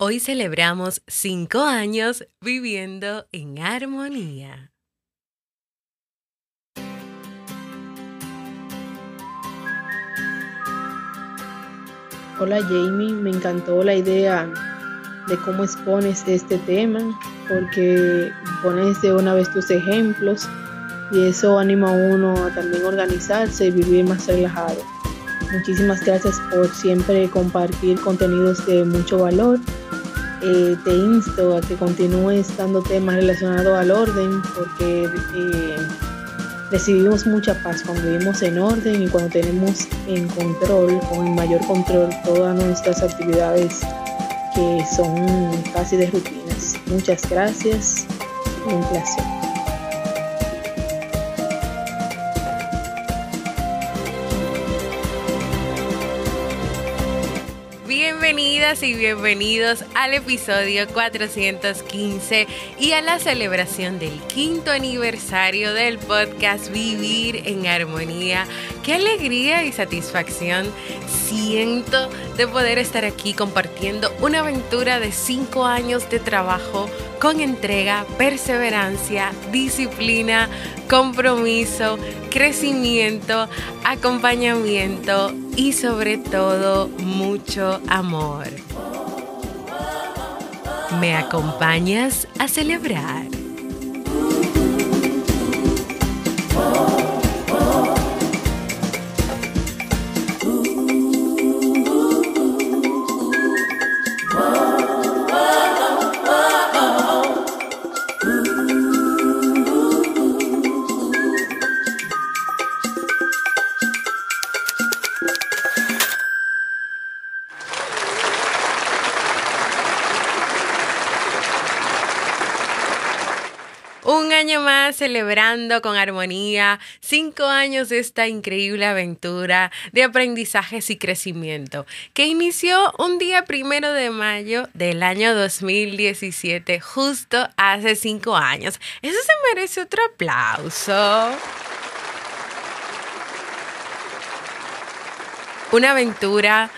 Hoy celebramos cinco años viviendo en armonía. Hola Jamie, me encantó la idea de cómo expones este tema, porque pones de una vez tus ejemplos y eso anima a uno a también organizarse y vivir más relajado. Muchísimas gracias por siempre compartir contenidos de mucho valor eh, te insto a que continúes dando temas relacionados al orden porque eh, recibimos mucha paz cuando vivimos en orden y cuando tenemos en control, con el mayor control, todas nuestras actividades que son casi de rutinas. Muchas gracias, un placer. Y bienvenidos al episodio 415 y a la celebración del quinto aniversario del podcast Vivir en Armonía. Qué alegría y satisfacción siento de poder estar aquí compartiendo una aventura de cinco años de trabajo con entrega, perseverancia, disciplina, compromiso, crecimiento, acompañamiento y sobre todo mucho amor. ¿Me acompañas a celebrar? Un año más celebrando con armonía, cinco años de esta increíble aventura de aprendizajes y crecimiento, que inició un día primero de mayo del año 2017, justo hace cinco años. Eso se merece otro aplauso. Una aventura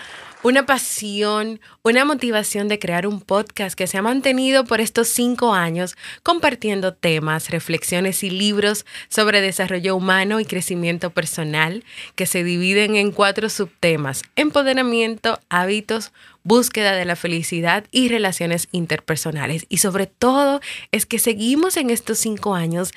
una pasión, una motivación de crear un podcast que se ha mantenido por estos cinco años compartiendo temas, reflexiones y libros sobre desarrollo humano y crecimiento personal que se dividen en cuatro subtemas, empoderamiento, hábitos, búsqueda de la felicidad y relaciones interpersonales. Y sobre todo es que seguimos en estos cinco años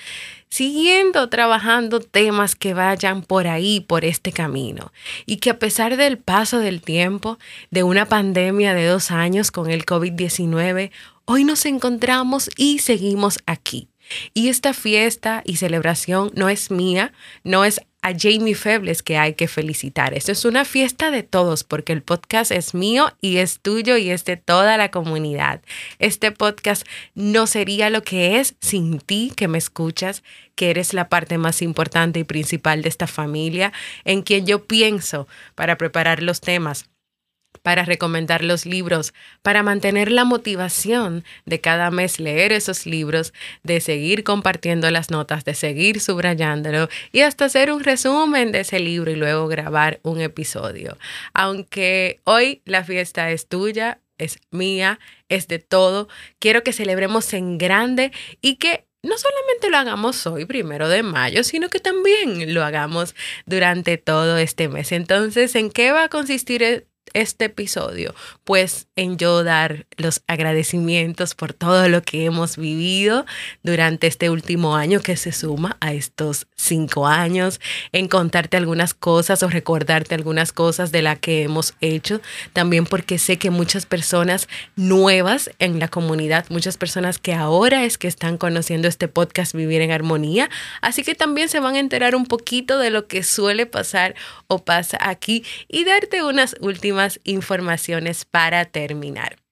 siguiendo trabajando temas que vayan por ahí, por este camino. Y que a pesar del paso del tiempo, de una pandemia de dos años con el COVID-19, hoy nos encontramos y seguimos aquí. Y esta fiesta y celebración no es mía, no es a Jamie Febles que hay que felicitar. Esto es una fiesta de todos porque el podcast es mío y es tuyo y es de toda la comunidad. Este podcast no sería lo que es sin ti que me escuchas, que eres la parte más importante y principal de esta familia, en quien yo pienso para preparar los temas para recomendar los libros, para mantener la motivación de cada mes leer esos libros, de seguir compartiendo las notas, de seguir subrayándolo y hasta hacer un resumen de ese libro y luego grabar un episodio. Aunque hoy la fiesta es tuya, es mía, es de todo, quiero que celebremos en grande y que no solamente lo hagamos hoy, primero de mayo, sino que también lo hagamos durante todo este mes. Entonces, ¿en qué va a consistir este episodio? Pues en yo dar los agradecimientos por todo lo que hemos vivido durante este último año que se suma a estos cinco años, en contarte algunas cosas o recordarte algunas cosas de las que hemos hecho, también porque sé que muchas personas nuevas en la comunidad, muchas personas que ahora es que están conociendo este podcast Vivir en Armonía, así que también se van a enterar un poquito de lo que suele pasar o pasa aquí y darte unas últimas informaciones para terminar.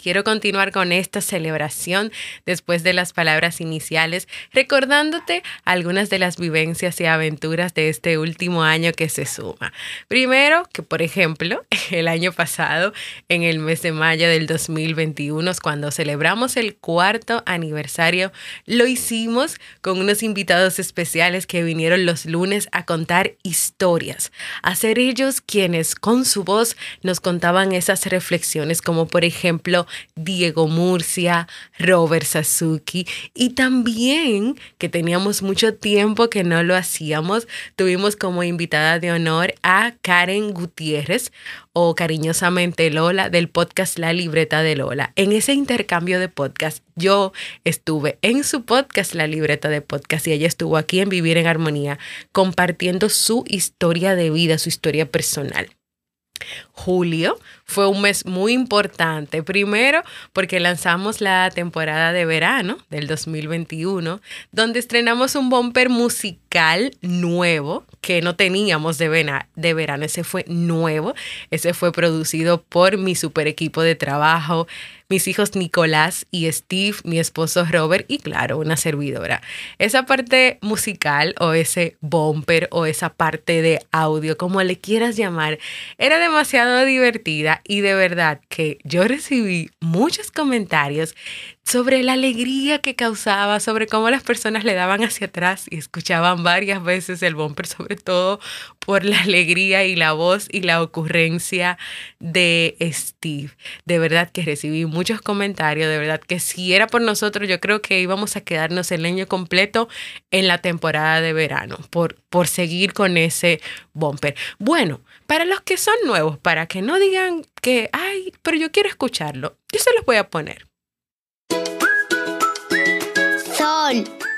Quiero continuar con esta celebración después de las palabras iniciales, recordándote algunas de las vivencias y aventuras de este último año que se suma. Primero, que por ejemplo, el año pasado, en el mes de mayo del 2021, cuando celebramos el cuarto aniversario, lo hicimos con unos invitados especiales que vinieron los lunes a contar historias, a ser ellos quienes con su voz nos contaban esas reflexiones, como por ejemplo, Diego Murcia, Robert Sasuki y también que teníamos mucho tiempo que no lo hacíamos, tuvimos como invitada de honor a Karen Gutiérrez o cariñosamente Lola del podcast La Libreta de Lola. En ese intercambio de podcast yo estuve en su podcast La Libreta de Podcast y ella estuvo aquí en Vivir en Armonía compartiendo su historia de vida, su historia personal. Julio fue un mes muy importante. Primero, porque lanzamos la temporada de verano del 2021, donde estrenamos un bumper musical nuevo que no teníamos de, de verano. Ese fue nuevo. Ese fue producido por mi super equipo de trabajo mis hijos Nicolás y Steve, mi esposo Robert y claro, una servidora. Esa parte musical o ese bumper o esa parte de audio, como le quieras llamar, era demasiado divertida y de verdad que yo recibí muchos comentarios sobre la alegría que causaba, sobre cómo las personas le daban hacia atrás y escuchaban varias veces el bumper, sobre todo por la alegría y la voz y la ocurrencia de Steve. De verdad que recibí muchos comentarios, de verdad que si era por nosotros, yo creo que íbamos a quedarnos el año completo en la temporada de verano por, por seguir con ese bumper. Bueno, para los que son nuevos, para que no digan que, ay, pero yo quiero escucharlo, yo se los voy a poner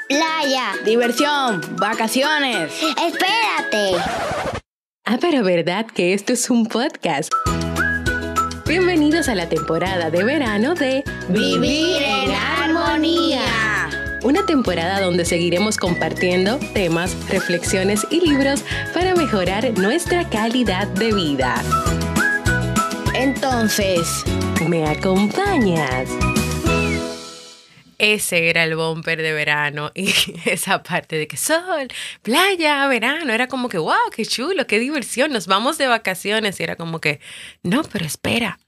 playa, diversión, vacaciones. Espérate. Ah, pero verdad que esto es un podcast. Bienvenidos a la temporada de verano de Vivir en Armonía. Una temporada donde seguiremos compartiendo temas, reflexiones y libros para mejorar nuestra calidad de vida. Entonces, ¿me acompañas? Ese era el bumper de verano y esa parte de que sol, playa, verano, era como que, wow, qué chulo, qué diversión, nos vamos de vacaciones y era como que, no, pero espera.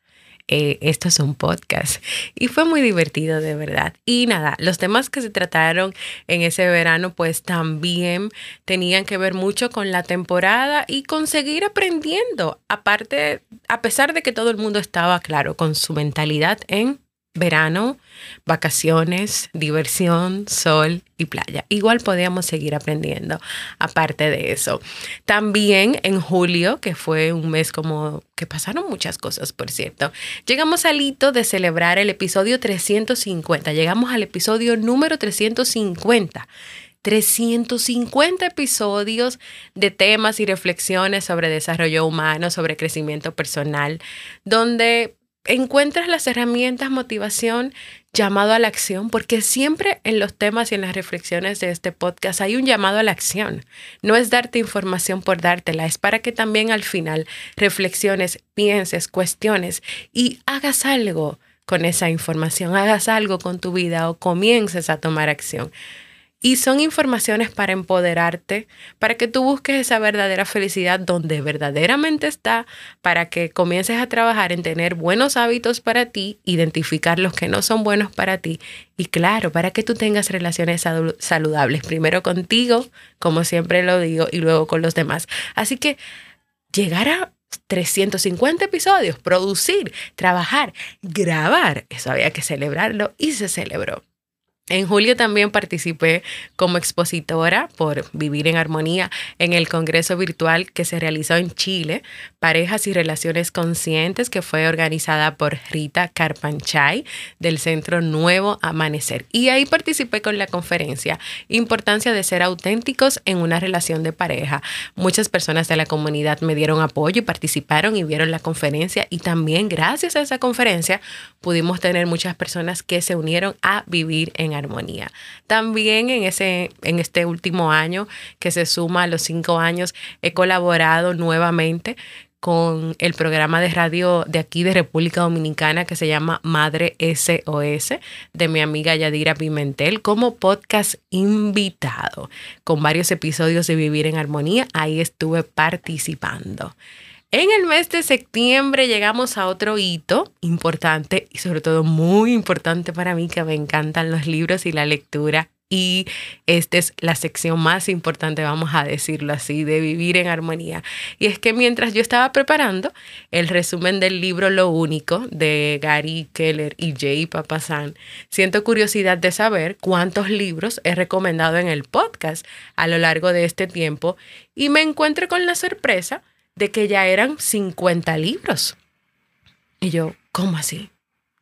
Eh, esto es un podcast y fue muy divertido de verdad. Y nada, los temas que se trataron en ese verano pues también tenían que ver mucho con la temporada y con seguir aprendiendo, aparte, a pesar de que todo el mundo estaba claro con su mentalidad en verano, vacaciones, diversión, sol y playa. Igual podíamos seguir aprendiendo aparte de eso. También en julio, que fue un mes como que pasaron muchas cosas, por cierto, llegamos al hito de celebrar el episodio 350. Llegamos al episodio número 350. 350 episodios de temas y reflexiones sobre desarrollo humano, sobre crecimiento personal, donde encuentras las herramientas, motivación, llamado a la acción, porque siempre en los temas y en las reflexiones de este podcast hay un llamado a la acción. No es darte información por dártela, es para que también al final reflexiones, pienses, cuestiones y hagas algo con esa información, hagas algo con tu vida o comiences a tomar acción. Y son informaciones para empoderarte, para que tú busques esa verdadera felicidad donde verdaderamente está, para que comiences a trabajar en tener buenos hábitos para ti, identificar los que no son buenos para ti y claro, para que tú tengas relaciones saludables, primero contigo, como siempre lo digo, y luego con los demás. Así que llegar a 350 episodios, producir, trabajar, grabar, eso había que celebrarlo y se celebró. En julio también participé como expositora por Vivir en Armonía en el Congreso Virtual que se realizó en Chile, Parejas y Relaciones Conscientes, que fue organizada por Rita Carpanchay del Centro Nuevo Amanecer. Y ahí participé con la conferencia Importancia de ser auténticos en una relación de pareja. Muchas personas de la comunidad me dieron apoyo y participaron y vieron la conferencia y también gracias a esa conferencia pudimos tener muchas personas que se unieron a vivir en armonía. También en, ese, en este último año, que se suma a los cinco años, he colaborado nuevamente con el programa de radio de aquí de República Dominicana que se llama Madre SOS de mi amiga Yadira Pimentel como podcast invitado con varios episodios de Vivir en Armonía. Ahí estuve participando. En el mes de septiembre llegamos a otro hito importante y sobre todo muy importante para mí que me encantan los libros y la lectura y esta es la sección más importante, vamos a decirlo así, de vivir en armonía. Y es que mientras yo estaba preparando el resumen del libro Lo Único de Gary Keller y Jay Papasan, siento curiosidad de saber cuántos libros he recomendado en el podcast a lo largo de este tiempo y me encuentro con la sorpresa de que ya eran 50 libros. Y yo, ¿cómo así?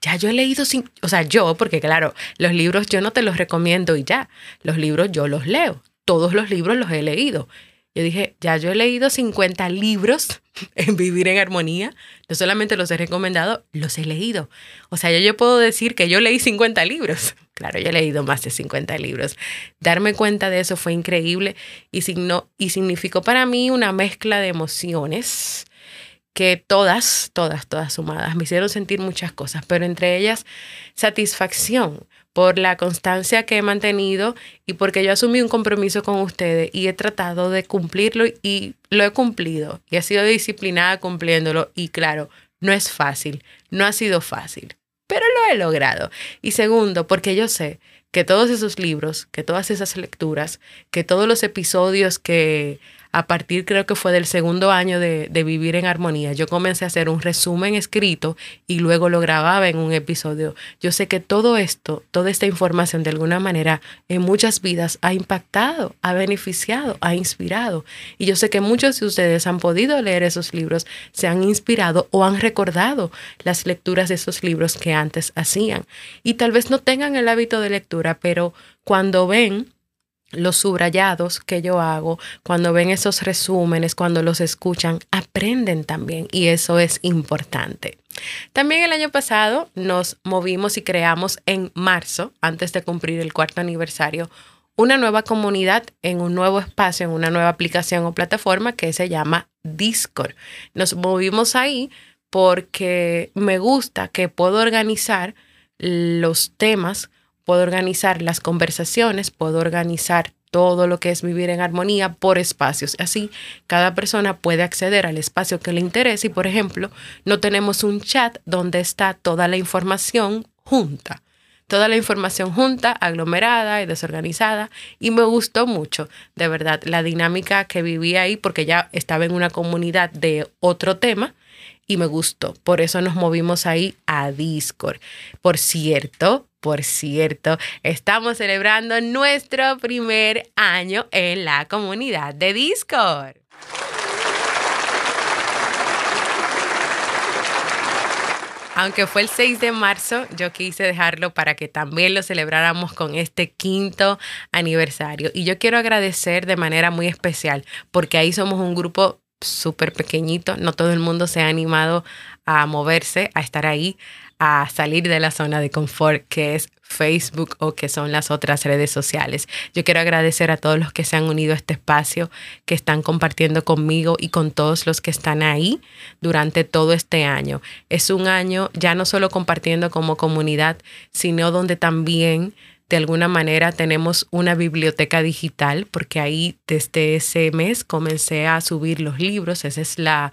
Ya yo he leído, o sea, yo, porque claro, los libros yo no te los recomiendo y ya, los libros yo los leo, todos los libros los he leído. Yo dije, ya yo he leído 50 libros en Vivir en Armonía, no solamente los he recomendado, los he leído. O sea, yo, yo puedo decir que yo leí 50 libros. Claro, yo he leído más de 50 libros. Darme cuenta de eso fue increíble y, y significó para mí una mezcla de emociones que todas, todas, todas sumadas me hicieron sentir muchas cosas, pero entre ellas satisfacción por la constancia que he mantenido y porque yo asumí un compromiso con ustedes y he tratado de cumplirlo y lo he cumplido y he sido disciplinada cumpliéndolo y claro, no es fácil, no ha sido fácil, pero lo he logrado. Y segundo, porque yo sé que todos esos libros, que todas esas lecturas, que todos los episodios que a partir creo que fue del segundo año de, Vivir en Armonía, yo comencé a hacer un resumen escrito y luego lo grababa en un episodio. Yo sé que todo esto, toda esta información de alguna manera en muchas vidas ha impactado, ha beneficiado, ha inspirado. Y yo sé que muchos de ustedes han podido leer esos libros, se han inspirado o han recordado las lecturas de esos libros que antes hacían. Y tal vez no tengan el hábito de lectura, pero cuando ven los subrayados que yo hago, cuando ven esos resúmenes, cuando los escuchan, aprenden también y eso es importante. También el año pasado nos movimos y creamos en marzo, antes de cumplir el cuarto aniversario, una nueva comunidad en un nuevo espacio, en una nueva aplicación o plataforma que se llama Discord. Nos movimos ahí porque me gusta que puedo organizar los temas puedo organizar las conversaciones, puedo organizar todo lo que es vivir en armonía por espacios. Así, cada persona puede acceder al espacio que le interese y, por ejemplo, no tenemos un chat donde está toda la información junta. Toda la información junta, aglomerada y desorganizada. Y me gustó mucho, de verdad, la dinámica que vivía ahí porque ya estaba en una comunidad de otro tema y me gustó. Por eso nos movimos ahí a Discord. Por cierto, por cierto, estamos celebrando nuestro primer año en la comunidad de Discord. Aunque fue el 6 de marzo, yo quise dejarlo para que también lo celebráramos con este quinto aniversario. Y yo quiero agradecer de manera muy especial, porque ahí somos un grupo súper pequeñito, no todo el mundo se ha animado a moverse, a estar ahí a salir de la zona de confort que es Facebook o que son las otras redes sociales. Yo quiero agradecer a todos los que se han unido a este espacio, que están compartiendo conmigo y con todos los que están ahí durante todo este año. Es un año ya no solo compartiendo como comunidad, sino donde también de alguna manera tenemos una biblioteca digital, porque ahí desde ese mes comencé a subir los libros. Esa es la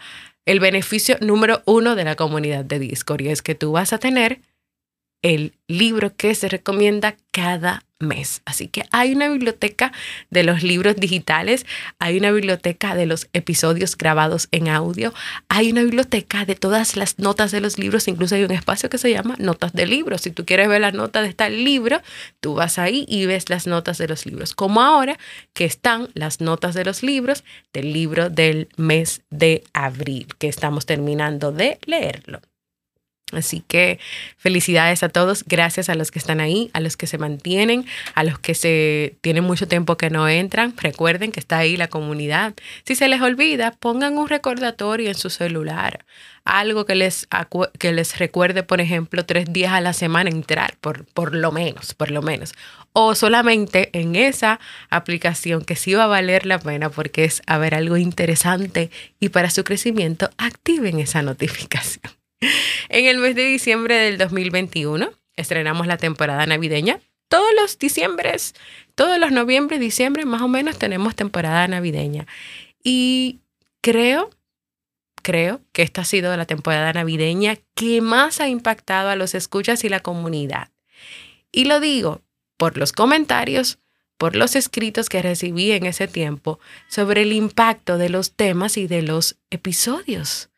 el beneficio número uno de la comunidad de Discord y es que tú vas a tener el libro que se recomienda cada mes. Así que hay una biblioteca de los libros digitales, hay una biblioteca de los episodios grabados en audio, hay una biblioteca de todas las notas de los libros, incluso hay un espacio que se llama notas de libros. Si tú quieres ver las notas de tal libro, tú vas ahí y ves las notas de los libros, como ahora que están las notas de los libros del libro del mes de abril, que estamos terminando de leerlo. Así que felicidades a todos, gracias a los que están ahí, a los que se mantienen, a los que se tienen mucho tiempo que no entran. Recuerden que está ahí la comunidad. Si se les olvida, pongan un recordatorio en su celular, algo que les, que les recuerde, por ejemplo, tres días a la semana entrar, por, por lo menos, por lo menos. O solamente en esa aplicación que sí va a valer la pena porque es a algo interesante y para su crecimiento activen esa notificación. En el mes de diciembre del 2021 estrenamos la temporada navideña. Todos los diciembres, todos los noviembre, diciembre, más o menos tenemos temporada navideña. Y creo, creo que esta ha sido la temporada navideña que más ha impactado a los escuchas y la comunidad. Y lo digo por los comentarios, por los escritos que recibí en ese tiempo sobre el impacto de los temas y de los episodios.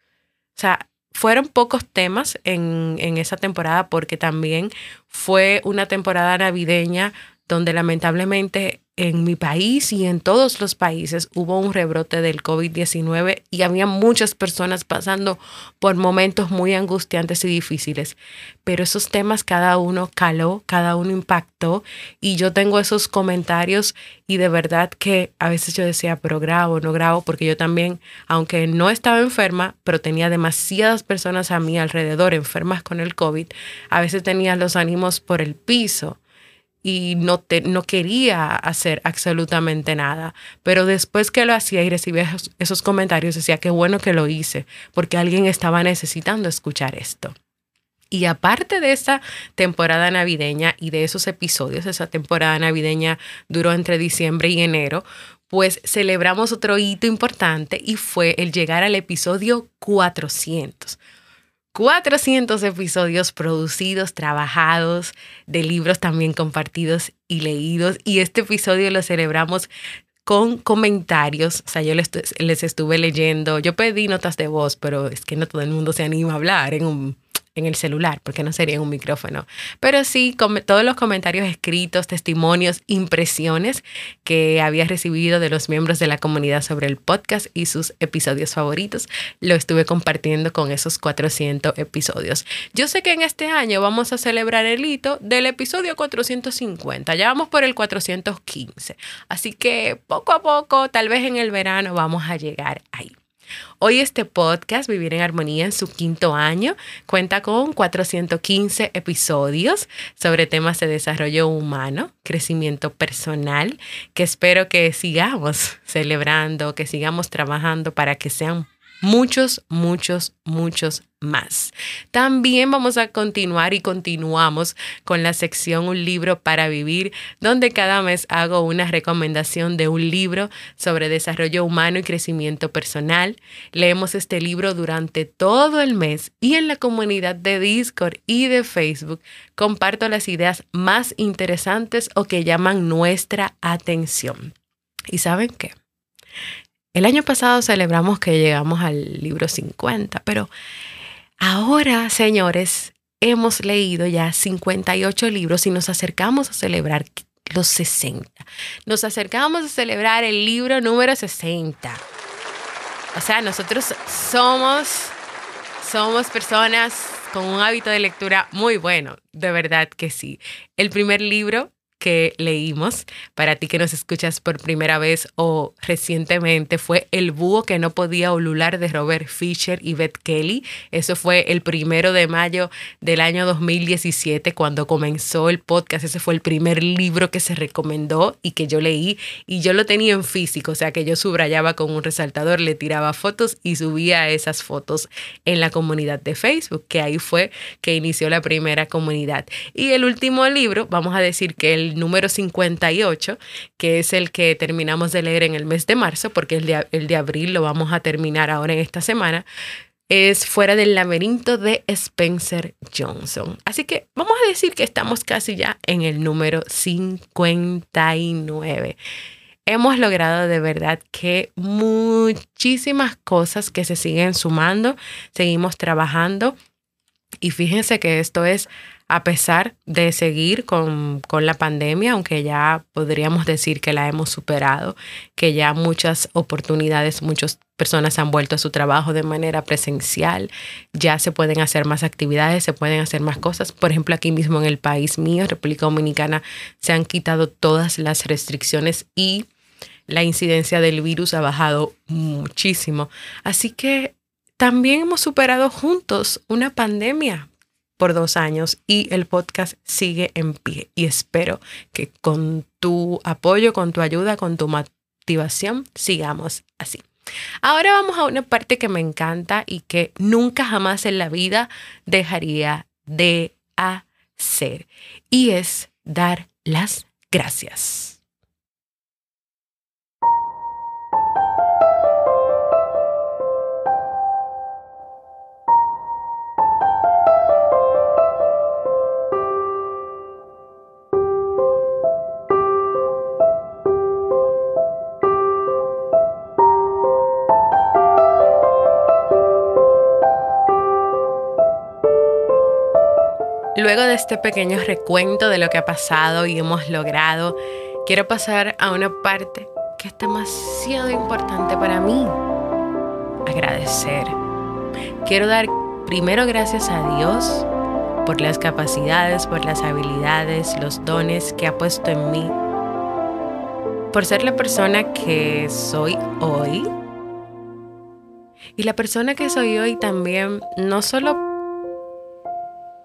O sea, fueron pocos temas en, en esa temporada porque también fue una temporada navideña donde lamentablemente en mi país y en todos los países hubo un rebrote del COVID-19 y había muchas personas pasando por momentos muy angustiantes y difíciles. Pero esos temas cada uno caló, cada uno impactó y yo tengo esos comentarios y de verdad que a veces yo decía, pero grabo, no grabo, porque yo también, aunque no estaba enferma, pero tenía demasiadas personas a mi alrededor enfermas con el COVID, a veces tenía los ánimos por el piso y no, te, no quería hacer absolutamente nada. Pero después que lo hacía y recibía esos, comentarios, decía que bueno que lo hice, porque alguien estaba necesitando escuchar esto. Y aparte de esa temporada navideña y de esos episodios, esa temporada navideña duró entre diciembre y enero, pues celebramos otro hito importante y fue el llegar al episodio 400. 400 episodios producidos, trabajados, de libros también compartidos y leídos. Y este episodio lo celebramos con comentarios. O sea, yo les, les estuve leyendo, yo pedí notas de voz, pero es que no todo el mundo se anima a hablar en un en el celular, porque no sería un micrófono. Pero sí, todos los comentarios escritos, testimonios, impresiones que había recibido de los miembros de la comunidad sobre el podcast y sus episodios favoritos, lo estuve compartiendo con esos 400 episodios. Yo sé que en este año vamos a celebrar el hito del episodio 450, ya vamos por el 415. Así que poco a poco, tal vez en el verano, vamos a llegar ahí. Hoy este podcast, Vivir en Armonía, en su quinto año, cuenta con 415 episodios sobre temas de desarrollo humano, crecimiento personal, que espero que sigamos celebrando, que sigamos trabajando para que sean muchos, muchos, muchos más. También vamos a continuar y continuamos con la sección Un libro para vivir, donde cada mes hago una recomendación de un libro sobre desarrollo humano y crecimiento personal. Leemos este libro durante todo el mes y en la comunidad de Discord y de Facebook comparto las ideas más interesantes o que llaman nuestra atención. ¿Y saben qué? El año pasado celebramos que llegamos al libro 50, pero ahora, señores, hemos leído ya 58 libros y nos acercamos a celebrar los 60. Nos acercamos a celebrar el libro número 60. O sea, nosotros somos somos personas con un hábito de lectura muy bueno, de verdad que sí. El primer libro que leímos, para ti que nos escuchas por primera vez o recientemente, fue El búho que no podía ulular de Robert Fisher y Beth Kelly. Eso fue el primero de mayo del año 2017, cuando comenzó el podcast. Ese fue el primer libro que se recomendó y que yo leí y yo lo tenía en físico, o sea que yo subrayaba con un resaltador, le tiraba fotos y subía esas fotos en la comunidad de Facebook, que ahí fue que inició la primera comunidad. Y el último libro, vamos a decir que el número 58, que es el que terminamos de leer en el mes de marzo, porque el de, abril lo vamos a terminar ahora en esta semana, es Fuera del laberinto de Spencer Johnson. Así que vamos a decir que estamos casi ya en el número 59 hemos logrado de verdad que muchísimas cosas que se siguen sumando, seguimos trabajando y fíjense que esto es a pesar de seguir con, la pandemia, aunque ya podríamos decir que la hemos superado, que ya muchas oportunidades, muchas personas han vuelto a su trabajo de manera presencial, ya se pueden hacer más actividades, se pueden hacer más cosas. Por ejemplo, aquí mismo en el país mío, República Dominicana, se han quitado todas las restricciones y la incidencia del virus ha bajado muchísimo. Así que también hemos superado juntos una pandemia por dos años y el podcast sigue en pie. Y espero que con tu apoyo, con tu ayuda, con tu motivación, sigamos así. Ahora vamos a una parte que me encanta y que nunca jamás en la vida dejaría de hacer. Y es dar las gracias. Este pequeño recuento de lo que ha pasado y hemos logrado, quiero pasar a una parte que es demasiado importante para mí. Agradecer. Quiero dar primero gracias a Dios por las capacidades, por las habilidades, los dones que ha puesto en mí, por ser la persona que soy hoy. Y la persona que soy hoy también, no solo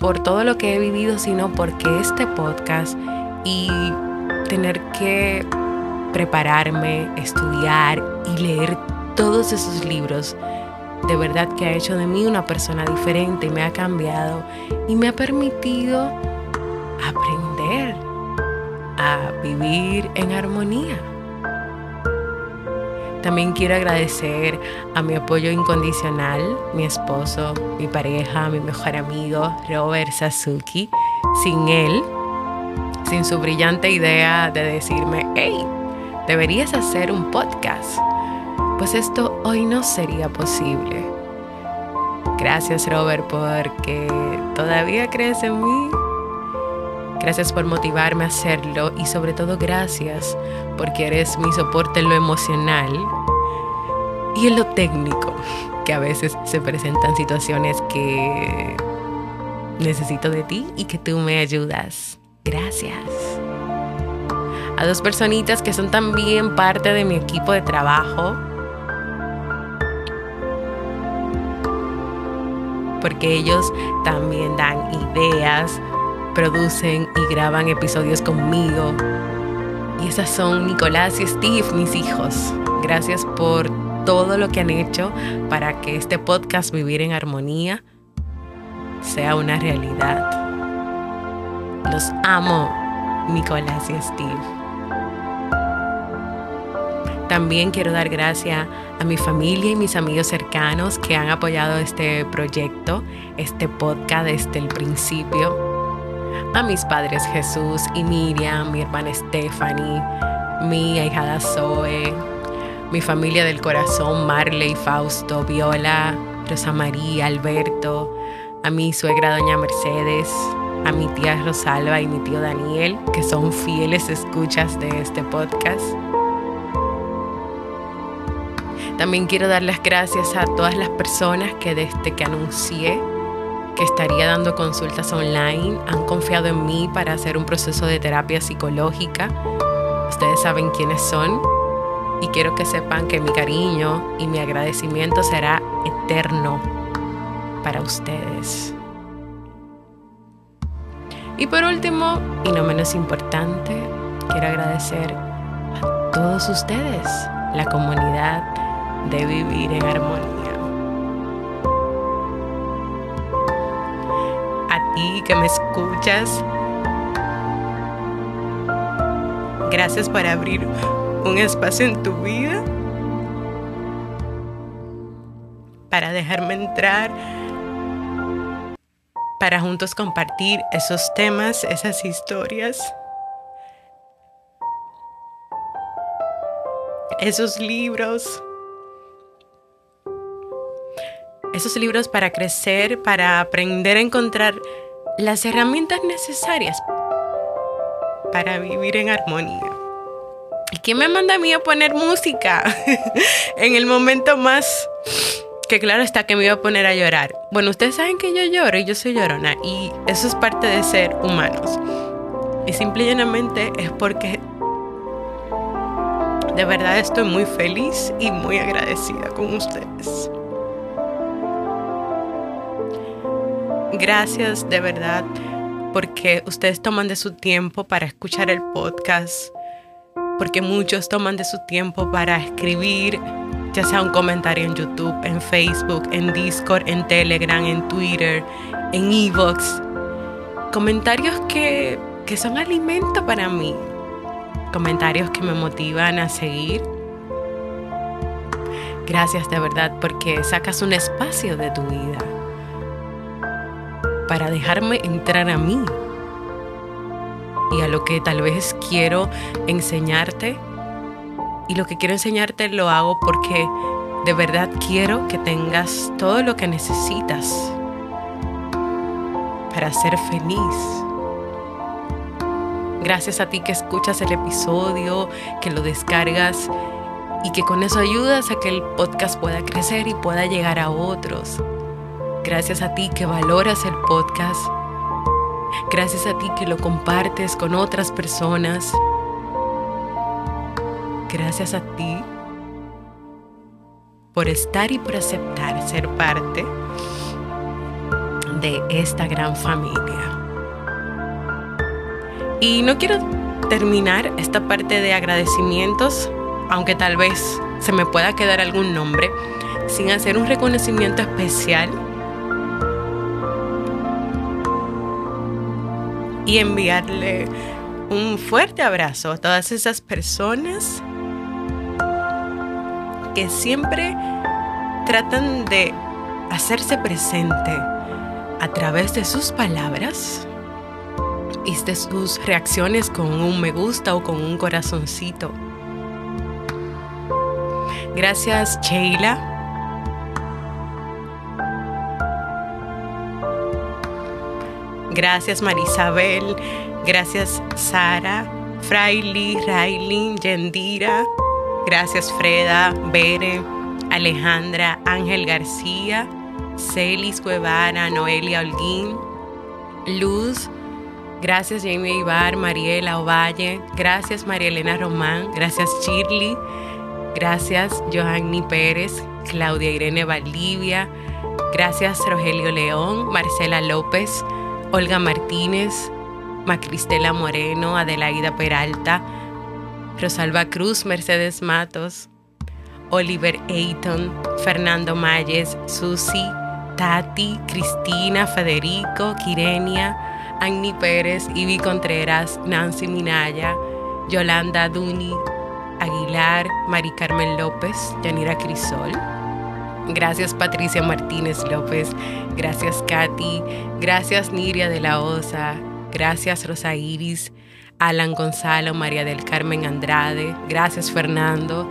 por todo lo que he vivido, sino porque este podcast y tener que prepararme, estudiar y leer todos esos libros de verdad que ha hecho de mí una persona diferente me ha cambiado y me ha permitido aprender a vivir en armonía. También quiero agradecer a mi apoyo incondicional, mi esposo, mi pareja, mi mejor amigo, Robert Sasuki. Sin él, sin su brillante idea de decirme, hey, deberías hacer un podcast pues esto hoy no sería posible. Gracias Robert porque todavía crees en mí. Gracias por motivarme a hacerlo y sobre todo gracias porque eres mi soporte en lo emocional y en lo técnico, que a veces se presentan situaciones que necesito de ti y que tú me ayudas. Gracias. A dos personitas que son también parte de mi equipo de trabajo, porque ellos también dan ideas, producen y graban episodios conmigo. Y esas son Nicolás y Steve, mis hijos. Gracias por todo lo que han hecho para que este podcast Vivir en Armonía sea una realidad. Los amo, Nicolás y Steve. También quiero dar gracias a mi familia y mis amigos cercanos que han apoyado este proyecto, este podcast desde el principio. A mis padres Jesús y Miriam, mi hermana Stephanie, mi ahijada Zoe, mi familia del corazón Marley, Fausto, Viola, Rosa María, Alberto, a mi suegra doña Mercedes, a mi tía Rosalba y mi tío Daniel, que son fieles escuchas de este podcast. También quiero dar las gracias a todas las personas que desde que anuncié que estaría dando consultas online han confiado en mí para hacer un proceso de terapia psicológica. Ustedes saben quiénes son y quiero que sepan que mi cariño y mi agradecimiento será eterno para ustedes. Y por último, y no menos importante, quiero agradecer a todos ustedes, la comunidad de vivir en armonía. Que me escuchas, gracias por abrir un espacio en tu vida para dejarme entrar, para juntos compartir esos temas, esas historias. esos libros esos libros para crecer, para aprender a encontrar las herramientas necesarias para vivir en armonía. ¿Y quién me manda a mí a poner música en el momento más que claro está que me iba a poner a llorar? Bueno, ustedes saben que yo lloro y yo soy llorona y eso es parte de ser humanos. Y simple y llanamente es porque de verdad estoy muy feliz y muy agradecida con ustedes. Gracias de verdad porque ustedes toman de su tiempo para escuchar el podcast, porque muchos toman de su tiempo para escribir, ya sea un comentario en YouTube, en Facebook, en Discord, en Telegram, en Twitter, en Evox. Comentarios que, que son alimento para mí, comentarios que me motivan a seguir. Gracias de verdad porque sacas un espacio de tu vida para dejarme entrar a mí y a lo que tal vez quiero enseñarte. Y lo que quiero enseñarte lo hago porque de verdad quiero que tengas todo lo que necesitas para ser feliz. Gracias a ti que escuchas el episodio, que lo descargas y que con eso ayudas a que el podcast pueda crecer y pueda llegar a otros. Gracias a ti que valoras el podcast. Gracias a ti que lo compartes con otras personas. Gracias a ti por estar y por aceptar ser parte de esta gran familia. Y no quiero terminar esta parte de agradecimientos, aunque tal vez se me pueda quedar algún nombre, sin hacer un reconocimiento especial y enviarle un fuerte abrazo a todas esas personas que siempre tratan de hacerse presente a través de sus palabras y de sus reacciones con un me gusta o con un corazoncito. Gracias, Sheila. Gracias, Marisabel. Gracias, Sara, Fraili, Railin, Yendira. Gracias, Freda, Bere, Alejandra, Ángel García, Celis Cuevara, Noelia Holguín, Luz, Gracias Jamie Ibar, Mariela Ovalle, gracias María Elena Román, gracias Shirley, gracias Johanny Pérez, Claudia Irene Valdivia, gracias Rogelio León, Marcela López, Olga Martínez, Macristela Moreno, Adelaida Peralta, Rosalba Cruz, Mercedes Matos, Oliver Ayton, Fernando Mayes, Susi, Tati, Cristina, Federico, Kirenia, Annie Pérez, Ivy Contreras, Nancy Minaya, Yolanda Duni, Aguilar, Mari Carmen López, Yanira Crisol. Gracias Patricia Martínez López, gracias Katy, gracias Niria de la Osa, gracias Rosa Iris, Alan Gonzalo, María del Carmen Andrade, gracias Fernando,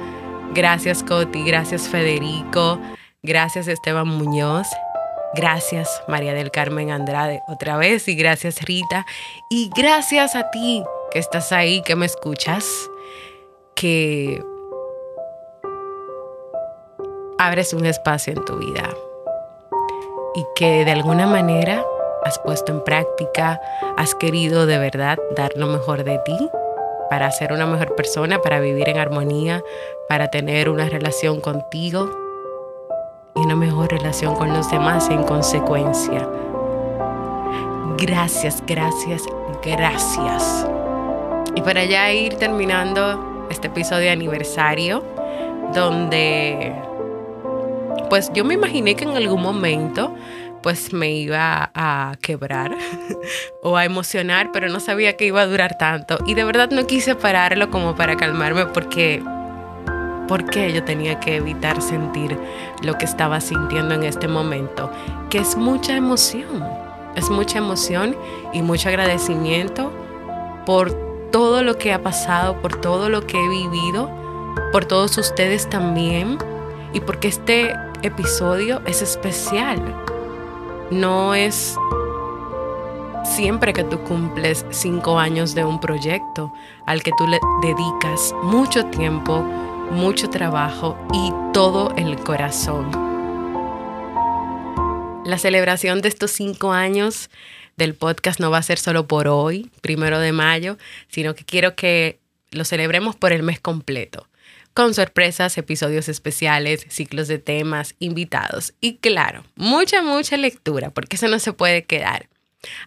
gracias Coti, gracias Federico, gracias Esteban Muñoz, Gracias María del Carmen Andrade otra vez. Y gracias Rita. Y gracias a ti que estás ahí, que me escuchas, que abres un espacio en tu vida y que de alguna manera has puesto en práctica, has querido de verdad dar lo mejor de ti para ser una mejor persona, para vivir en armonía, para tener una relación contigo y una mejor relación con los demás en consecuencia. Gracias, gracias, gracias. Y para ya ir terminando este episodio de aniversario, donde pues yo me imaginé que en algún momento pues me iba a quebrar o a emocionar, pero no sabía que iba a durar tanto. Y de verdad no quise pararlo como para calmarme porque ¿Por qué yo tenía que evitar sentir lo que estaba sintiendo en este momento? Que es mucha emoción, es mucha emoción y mucho agradecimiento por todo lo que ha pasado, por todo lo que he vivido, por todos ustedes también y porque este episodio es especial. No es siempre que tú cumples cinco años de un proyecto al que tú le dedicas mucho tiempo, mucho trabajo y todo el corazón. La celebración de estos cinco años del podcast no va a ser solo por hoy, primero de mayo, sino que quiero que lo celebremos por el mes completo, con sorpresas, episodios especiales, ciclos de temas, invitados y claro, mucha, mucha lectura, porque eso no se puede quedar.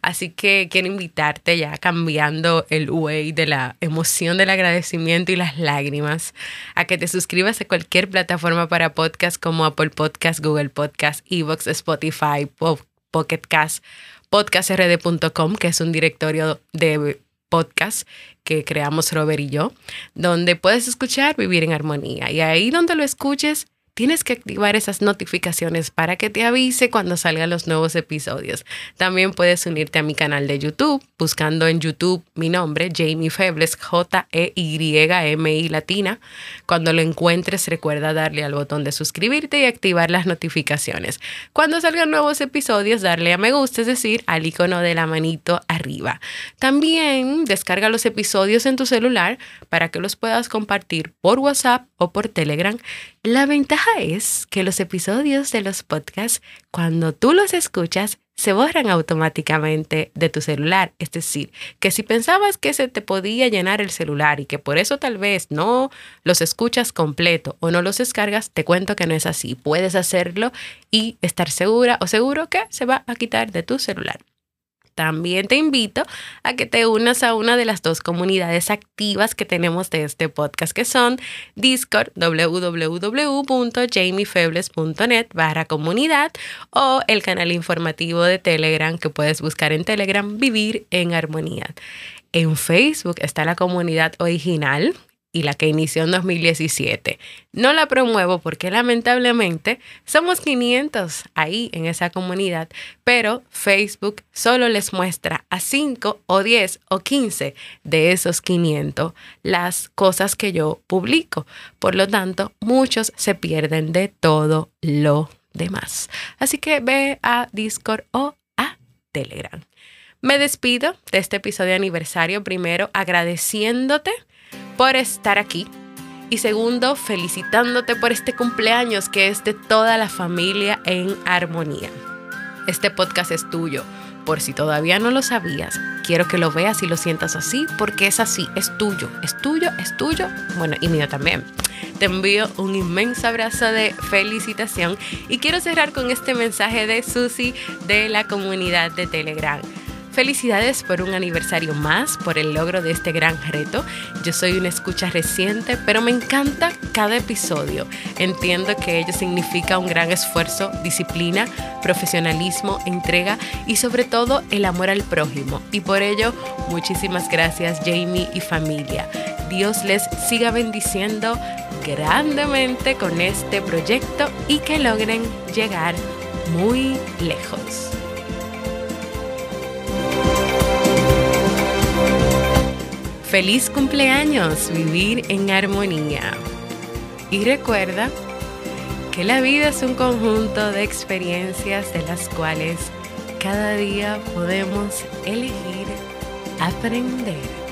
Así que quiero invitarte ya cambiando el way de la emoción del agradecimiento y las lágrimas a que te suscribas a cualquier plataforma para podcast como Apple Podcast, Google Podcast, Evox, Spotify, Pocket Cast, podcastrd.com, que es un directorio de podcast que creamos Robert y yo, donde puedes escuchar Vivir en Armonía. Y ahí donde lo escuches, tienes que activar esas notificaciones para que te avise cuando salgan los nuevos episodios. También puedes unirte a mi canal de YouTube buscando en YouTube mi nombre, Jamie Febles, J-E-Y-M-I latina. Cuando lo encuentres, recuerda darle al botón de suscribirte y activar las notificaciones. Cuando salgan nuevos episodios, darle a me gusta, es decir, al icono de la manito arriba. También descarga los episodios en tu celular para que los puedas compartir por WhatsApp o por Telegram. La ventaja es que los episodios de los podcasts, cuando tú los escuchas, se borran automáticamente de tu celular. Es decir, que si pensabas que se te podía llenar el celular y que por eso tal vez no los escuchas completo o no los descargas, te cuento que no es así. Puedes hacerlo y estar segura o seguro que se va a quitar de tu celular. También te invito a que te unas a una de las dos comunidades activas que tenemos de este podcast, que son Discord, www.jamiefebles.net barra comunidad o el canal informativo de Telegram que puedes buscar en Telegram, Vivir en Armonía. En Facebook está la comunidad original, y la que inició en 2017. No la promuevo porque lamentablemente somos 500 ahí en esa comunidad, pero Facebook solo les muestra a 5 o 10 o 15 de esos 500 las cosas que yo publico. Por lo tanto, muchos se pierden de todo lo demás. Así que ve a Discord o a Telegram. Me despido de este episodio aniversario primero agradeciéndote por estar aquí. Y segundo, felicitándote por este cumpleaños que es de toda la familia en armonía. Este podcast es tuyo. Por si todavía no lo sabías, quiero que lo veas y lo sientas así, porque es así, es tuyo, es tuyo, es tuyo, bueno, y mío también. Te envío un inmenso abrazo de felicitación y quiero cerrar con este mensaje de Susi de la comunidad de Telegram. Felicidades por un aniversario más, por el logro de este gran reto. Yo soy una escucha reciente, pero me encanta cada episodio. Entiendo que ello significa un gran esfuerzo, disciplina, profesionalismo, entrega y sobre todo el amor al prójimo. Y por ello, muchísimas gracias Jamie y familia. Dios les siga bendiciendo grandemente con este proyecto y que logren llegar muy lejos. Feliz cumpleaños, vivir en armonía. Y recuerda que la vida es un conjunto de experiencias de las cuales cada día podemos elegir aprender.